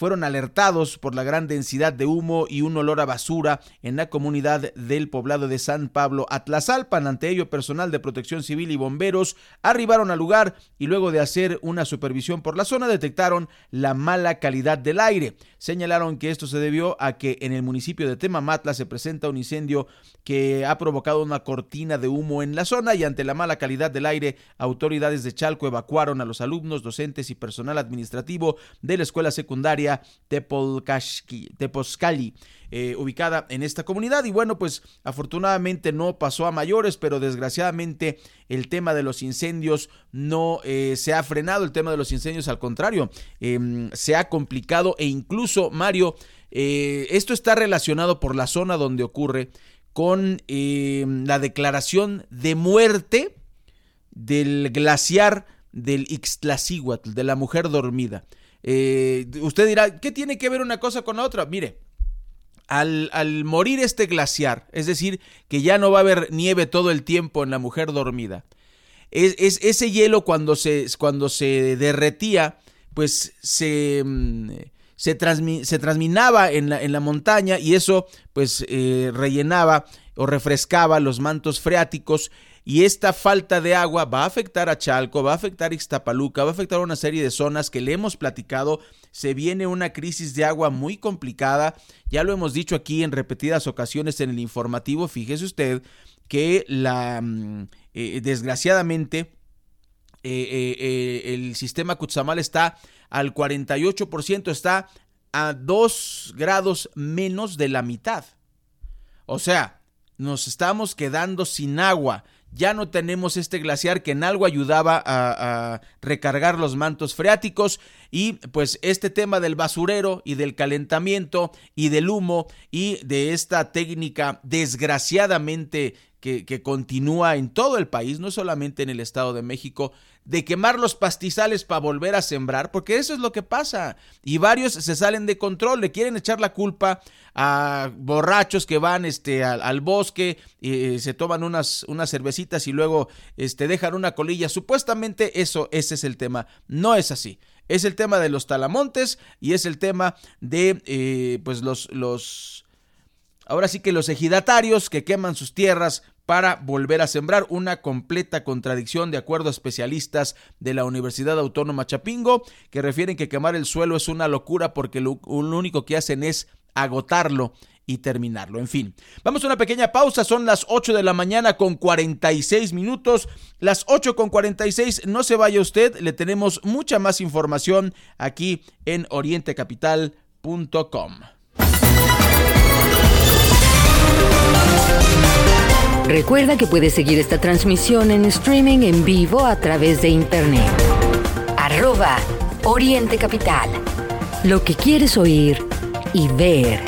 B: fueron alertados por la gran densidad de humo y un olor a basura en la comunidad del poblado de San Pablo Atlazalpan. Ante ello, personal de protección civil y bomberos arribaron al lugar y luego de hacer una supervisión por la zona detectaron la mala calidad del aire. Señalaron que esto se debió a que en el municipio de Temamatla se presenta un incendio que ha provocado una cortina de humo en la zona y ante la mala calidad del aire, autoridades de Chalco evacuaron a los alumnos, docentes y personal administrativo de la escuela secundaria Tepozcali, eh, ubicada en esta comunidad. Y bueno, pues afortunadamente no pasó a mayores, pero desgraciadamente el tema de los incendios no eh, se ha frenado. El tema de los incendios, al contrario, em, se ha complicado e incluso, Mario, eh, esto está relacionado por la zona donde ocurre con em, la declaración de muerte del glaciar del Ixtlacihuatl, de la mujer dormida. Eh, usted dirá, ¿qué tiene que ver una cosa con la otra? Mire, al, morir este glaciar, es decir, que ya no va a haber nieve todo el tiempo en la mujer dormida, es, ese hielo cuando se, cuando se derretía, pues se, mm, se, se transminaba en la, en la, montaña y eso pues eh, rellenaba o refrescaba los mantos freáticos y esta falta de agua va a afectar a Chalco, va a afectar a Ixtapaluca, va a afectar a una serie de zonas que le hemos platicado. Se viene una crisis de agua muy complicada. Ya lo hemos dicho aquí en repetidas ocasiones en el informativo. Fíjese usted que la mm, eh, desgraciadamente eh, eh, el sistema Kutsamal está al 48%, está a 2 grados menos de la mitad. O sea, nos estamos quedando sin agua. Ya no tenemos este glaciar que en algo ayudaba a, recargar los mantos freáticos y pues este tema del basurero y del calentamiento y del humo y de esta técnica desgraciadamente que, continúa en todo el país, no solamente en el Estado de México, de quemar los pastizales para volver a sembrar, porque eso es lo que pasa. Y varios se salen de control, le quieren echar la culpa a borrachos que van este, al, bosque, eh, se toman unas, unas cervecitas y luego este, dejan una colilla. Supuestamente eso, ese es el tema. No es así. Es el tema de los talamontes y es el tema de eh, pues los, los ahora sí que los ejidatarios que queman sus tierras para volver a sembrar una completa contradicción de acuerdo a especialistas de la Universidad Autónoma Chapingo que refieren que quemar el suelo es una locura porque lo, único que hacen es agotarlo y terminarlo. En fin, vamos a una pequeña pausa, son las 8 de la mañana con 46 minutos, las 8 con 46, no se vaya usted, le tenemos mucha más información aquí en orientecapital.com.
A: Recuerda que puedes seguir esta transmisión en streaming en vivo a través de internet. Arroba Oriente Capital. Lo que quieres oír y ver.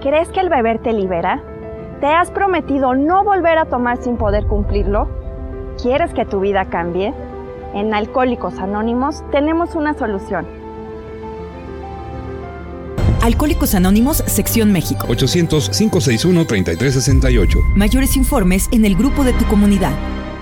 H: ¿Crees que el beber te libera? ¿Te has prometido no volver a tomar sin poder cumplirlo? ¿Quieres que tu vida cambie? En Alcohólicos Anónimos tenemos una solución.
I: Alcohólicos Anónimos, Sección México.
P: 800-561-3368.
I: Mayores informes en el grupo de tu comunidad.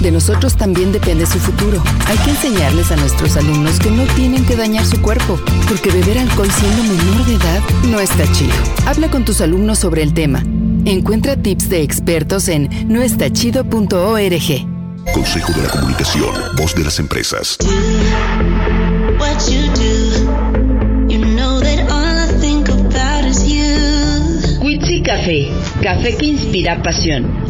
K: De nosotros también depende su futuro. Hay que enseñarles a nuestros alumnos que no tienen que dañar su cuerpo, porque beber alcohol siendo menor de edad no está chido. Habla con tus alumnos sobre el tema. Encuentra tips de expertos en noestachido.org.
L: Consejo de la Comunicación, voz de las empresas.
M: Quitsi Café, café que inspira pasión.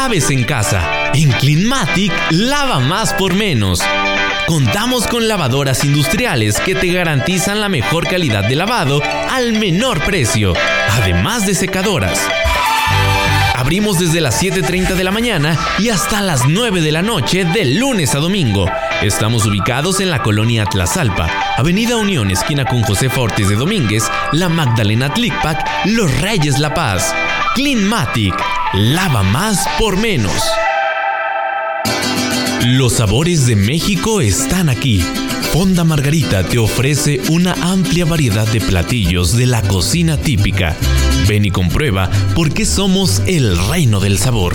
N: Laves en casa. En Cleanmatic, lava más por menos. Contamos con lavadoras industriales que te garantizan la mejor calidad de lavado al menor precio, además de secadoras. Abrimos desde las 7.30 de la mañana y hasta las 9 de la noche de lunes a domingo. Estamos ubicados en la colonia Tlazalpa, Avenida Unión, esquina con José Fortes de Domínguez, La Magdalena Tlicpac, Los Reyes La Paz. Cleanmatic, lava más por menos. Los sabores de México están aquí. Fonda Margarita te ofrece una amplia variedad de platillos de la cocina típica. Ven y comprueba por qué somos el reino del sabor.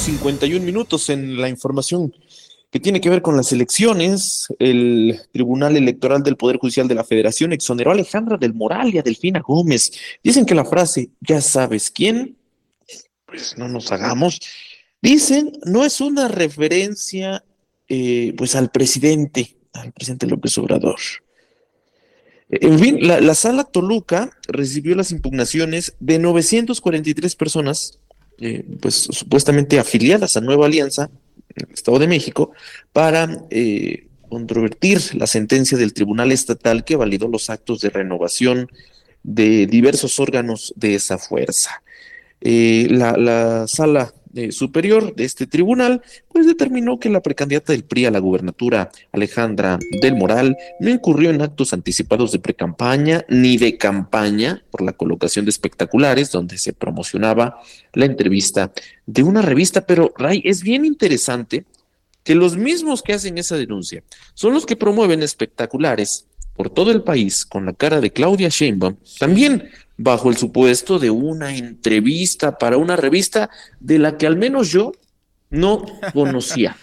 G: 51 minutos en la información que tiene que ver con las elecciones. El Tribunal Electoral del Poder Judicial de la Federación exoneró a Alejandra del Moral y a Delfina Gómez. Dicen que la frase, ya sabes quién, pues no nos hagamos. Dicen, no es una referencia eh, pues al presidente, al presidente López Obrador. En fin, la, la, sala Toluca recibió las impugnaciones de 943 personas, eh, pues supuestamente afiliadas a Nueva Alianza, el Estado de México, para eh, controvertir la sentencia del Tribunal Estatal que validó los actos de renovación de diversos órganos de esa fuerza. Eh, la, sala eh, superior de este tribunal, pues determinó que la precandidata del PRI a la gubernatura, Alejandra del Moral, no incurrió en actos anticipados de precampaña ni de campaña por la colocación de espectaculares donde se promocionaba la entrevista de una revista. Pero, Ray, es bien interesante que los mismos que hacen esa denuncia son los que promueven espectaculares por todo el país con la cara de Claudia Sheinbaum, también bajo el supuesto de una entrevista para una revista de la que al menos yo no conocía.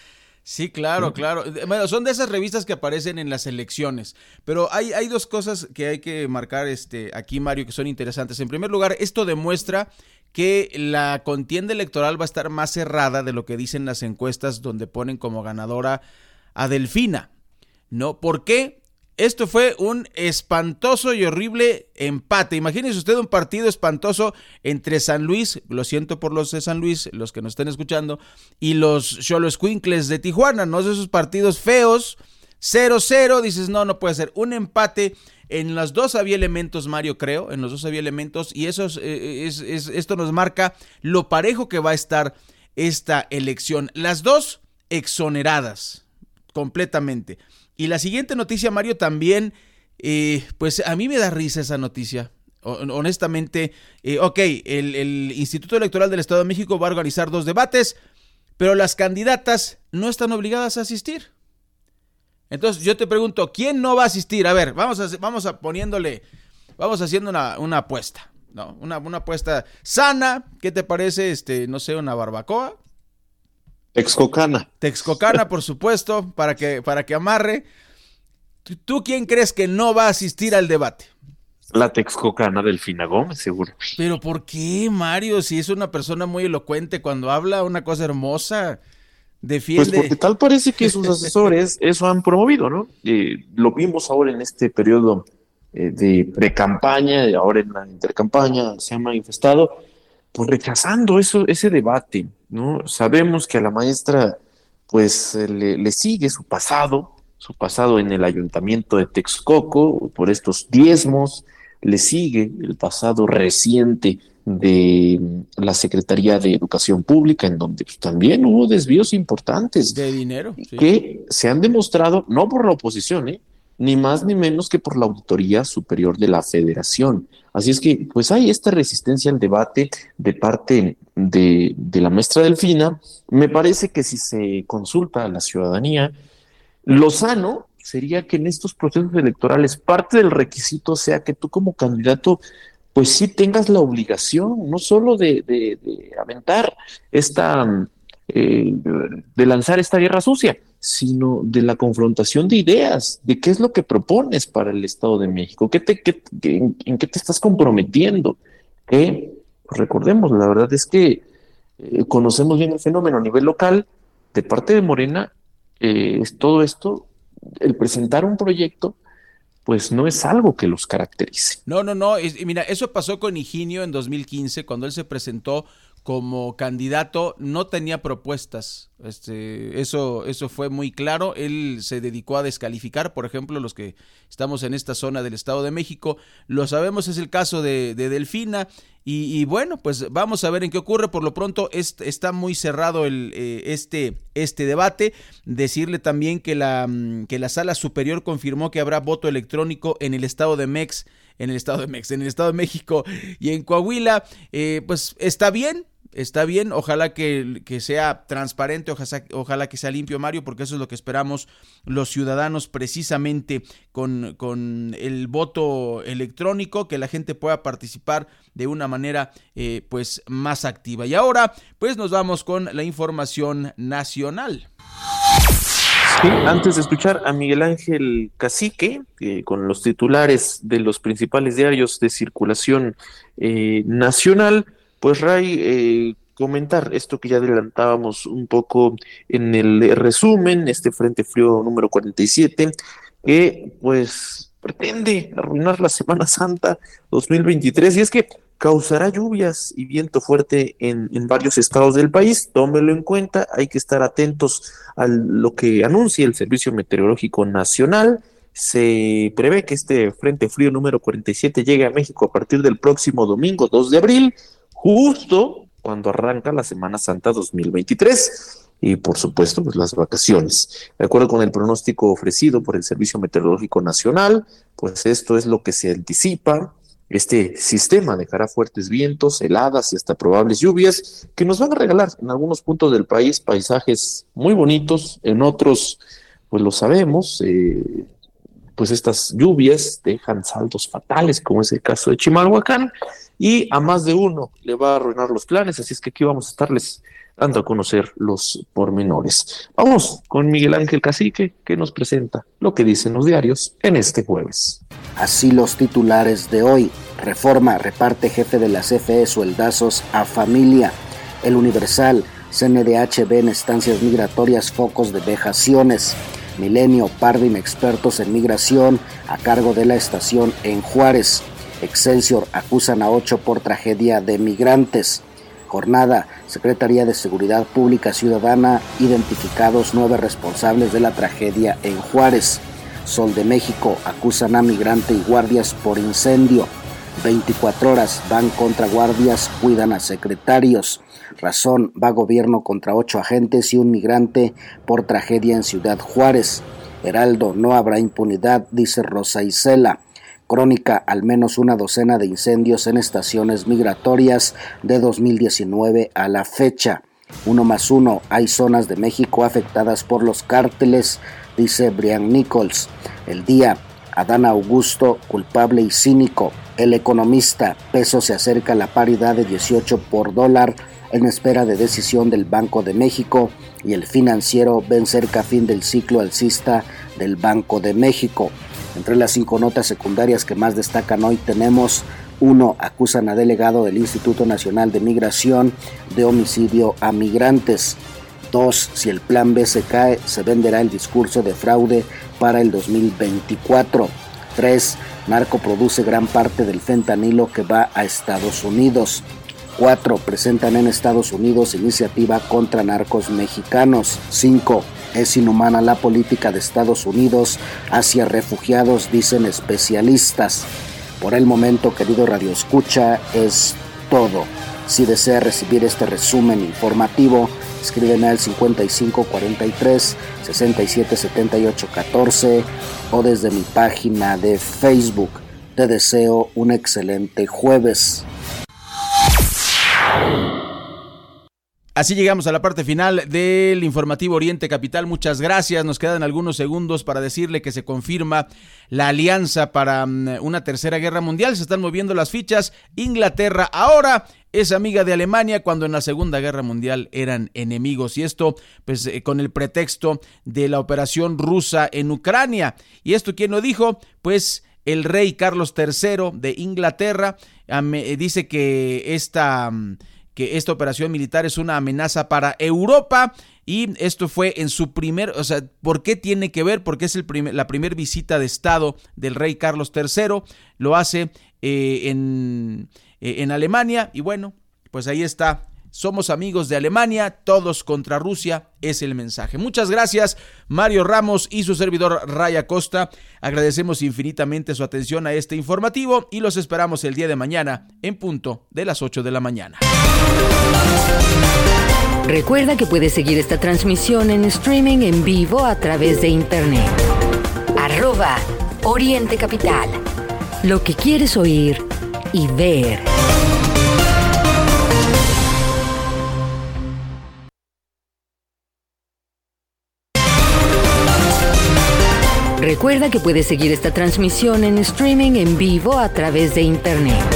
B: Sí, claro, claro. Bueno, son de esas revistas que aparecen en las elecciones. Pero hay, hay dos cosas que hay que marcar este, aquí, Mario, que son interesantes. En primer lugar, esto demuestra que la contienda electoral va a estar más cerrada de lo que dicen las encuestas donde ponen como ganadora a Delfina. ¿No? ¿Por qué? Esto fue un espantoso y horrible empate. Imagínese usted un partido espantoso entre San Luis, lo siento por los de San Luis, los que nos estén escuchando, y los Cholos Quincles de Tijuana, ¿no? Esos partidos feos, 0-0, dices, no, no puede ser. Un empate. En los dos había elementos, Mario, creo, en los dos había elementos, y eso es, es, es, esto nos marca lo parejo que va a estar esta elección. Las dos exoneradas, completamente. Y la siguiente noticia, Mario, también, eh, pues a mí me da risa esa noticia. Honestamente, eh, ok, el, el, Instituto Electoral del Estado de México va a organizar dos debates, pero las candidatas no están obligadas a asistir. Entonces yo te pregunto, ¿quién no va a asistir? A ver, vamos a, vamos a poniéndole, vamos haciendo una, una apuesta, ¿no? Una, una apuesta sana, ¿qué te parece? Este, no sé, una barbacoa.
G: Texcocana.
B: Texcocana, por supuesto, para que, para que amarre. ¿Tú quién crees que no va a asistir al debate?
G: La Texcocana Delfina Gómez, seguro.
B: Pero ¿por qué, Mario? Si es una persona muy elocuente cuando habla, una cosa hermosa, defiende.
G: Pues porque tal parece que sus asesores eso han promovido, ¿no? Eh, lo vimos ahora en este periodo eh, de pre-campaña, ahora en la intercampaña se ha manifestado, pues rechazando eso, ese debate, ¿no? Sabemos que a la maestra, pues le, le sigue su pasado, su pasado en el ayuntamiento de Texcoco, por estos diezmos, le sigue el pasado reciente de la Secretaría de Educación Pública, en donde pues, también hubo desvíos importantes.
B: De dinero. Sí.
G: Que se han demostrado, no por la oposición, ¿eh? Ni más ni menos que por la Auditoría Superior de la Federación. Así es que, pues hay esta resistencia al debate de parte de, la maestra Delfina. Me parece que si se consulta a la ciudadanía, lo sano sería que en estos procesos electorales parte del requisito sea que tú como candidato pues sí tengas la obligación no solo de, de, aventar esta, eh, de lanzar esta guerra sucia, sino de la confrontación de ideas, de qué es lo que propones para el Estado de México, ¿Qué te, qué, en, qué te estás comprometiendo. Que, pues recordemos, la verdad es que eh, conocemos bien el fenómeno a nivel local, de parte de Morena, eh, es todo esto, el presentar un proyecto pues no es algo que los caracterice.
B: No, no, no. mira, eso pasó con Higinio en 2015, cuando él se presentó como candidato, no tenía propuestas. Este, eso, eso fue muy claro. Él se dedicó a descalificar, por ejemplo, los que estamos en esta zona del Estado de México. Lo sabemos, es el caso de, Delfina. Y, bueno, pues vamos a ver en qué ocurre. Por lo pronto está muy cerrado el, eh, este, este debate. Decirle también que la, mm, que la sala superior confirmó que habrá voto electrónico en el Estado de Mex en el Estado de Mex, en el Estado de México y en Coahuila, eh, pues está bien, está bien, ojalá que, sea transparente, ojalá, ojalá, que sea limpio, Mario, porque eso es lo que esperamos los ciudadanos precisamente con, con el voto electrónico, que la gente pueda participar de una manera eh, pues más activa. Y ahora, pues nos vamos con la información nacional.
G: antes de escuchar a Miguel Ángel Cacique, eh, con los titulares de los principales diarios de circulación eh, nacional, pues Ray, eh, comentar esto que ya adelantábamos un poco en el resumen, este Frente Frío número 47, que pues pretende arruinar la Semana Santa 2023 y es que causará lluvias y viento fuerte en, en, varios estados del país. Tómelo en cuenta, hay que estar atentos a lo que anuncia el Servicio Meteorológico Nacional. Se prevé que este Frente Frío número 47 llegue a México a partir del próximo domingo 2 de abril justo cuando arranca la Semana Santa 2023 y por supuesto pues las vacaciones. De acuerdo con el pronóstico ofrecido por el Servicio Meteorológico Nacional, pues esto es lo que se anticipa. Este sistema dejará fuertes vientos, heladas y hasta probables lluvias que nos van a regalar en algunos puntos del país paisajes muy bonitos, en otros pues lo sabemos, eh, pues estas lluvias dejan saldos fatales, como es el caso de Chimalhuacán, y a más de uno le va a arruinar los planes, así es que aquí vamos a estarles dando a conocer los pormenores. Vamos con Miguel Ángel Cacique, que nos presenta lo que dicen los diarios en este jueves.
T: Así los titulares de hoy. Reforma reparte jefe de la CFE sueldazos a familia. El Universal, CNDH en estancias migratorias focos de vejaciones. Milenio, Pardim expertos en migración a cargo de la estación en Juárez. Excelsior acusan a ocho por tragedia de migrantes. Jornada, Secretaría de Seguridad Pública Ciudadana, identificados nueve responsables de la tragedia en Juárez. Sol de México, acusan a migrante y guardias por incendio. 24 horas van contra guardias, cuidan a secretarios. Razón, va gobierno contra ocho agentes y un migrante por tragedia en Ciudad Juárez. Heraldo, no habrá impunidad, dice Rosa Isela. Crónica, al menos una docena de incendios en estaciones migratorias de 2019 a la fecha. Uno más uno, hay zonas de México afectadas por los cárteles, dice Brian Nichols. El día, Adán Augusto, culpable y cínico. El economista, peso se acerca a la paridad de 18 por dólar en espera de decisión del Banco de México y el financiero ven cerca fin del ciclo alcista del Banco de México. Entre las cinco notas secundarias que más destacan hoy tenemos uno, acusan a delegado del Instituto Nacional de Migración de homicidio a migrantes. Dos, si el plan B se cae, se venderá el discurso de fraude para el 2024. Tres, Narco produce gran parte del fentanilo que va a Estados Unidos. 4. Presentan en Estados Unidos iniciativa contra narcos mexicanos. 5. Es inhumana la política de Estados Unidos hacia refugiados, dicen especialistas. Por el momento, querido Radio Escucha, es todo. Si desea recibir este resumen informativo, escríbeme al 5543 677814 o desde mi página de Facebook. Te deseo un excelente jueves.
B: Así llegamos a la parte final del informativo Oriente Capital. Muchas gracias. Nos quedan algunos segundos para decirle que se confirma la alianza para mm, una tercera guerra mundial. Se están moviendo las fichas. Inglaterra ahora es amiga de Alemania cuando en la Segunda Guerra Mundial eran enemigos y esto pues eh, con el pretexto de la operación rusa en Ucrania. ¿Y esto quién lo dijo? Pues el rey Carlos III de Inglaterra eh, dice que esta mm, que esta operación militar es una amenaza para Europa. Y esto fue en su primer, o sea, ¿por qué tiene que ver? Porque es el la primera visita de Estado del rey Carlos III, lo hace eh, en, eh, en Alemania. Y bueno, pues ahí está somos amigos de Alemania, todos contra Rusia, es el mensaje. Muchas gracias, Mario Ramos y su servidor Raya Costa. Agradecemos infinitamente su atención a este informativo y los esperamos el día de mañana en punto de las 8 de la mañana.
A: Recuerda que puedes seguir esta transmisión en streaming en vivo a través de internet. Arroba Oriente Capital. Lo que quieres oír y ver. Recuerda que puedes seguir esta transmisión en streaming en vivo a través de internet.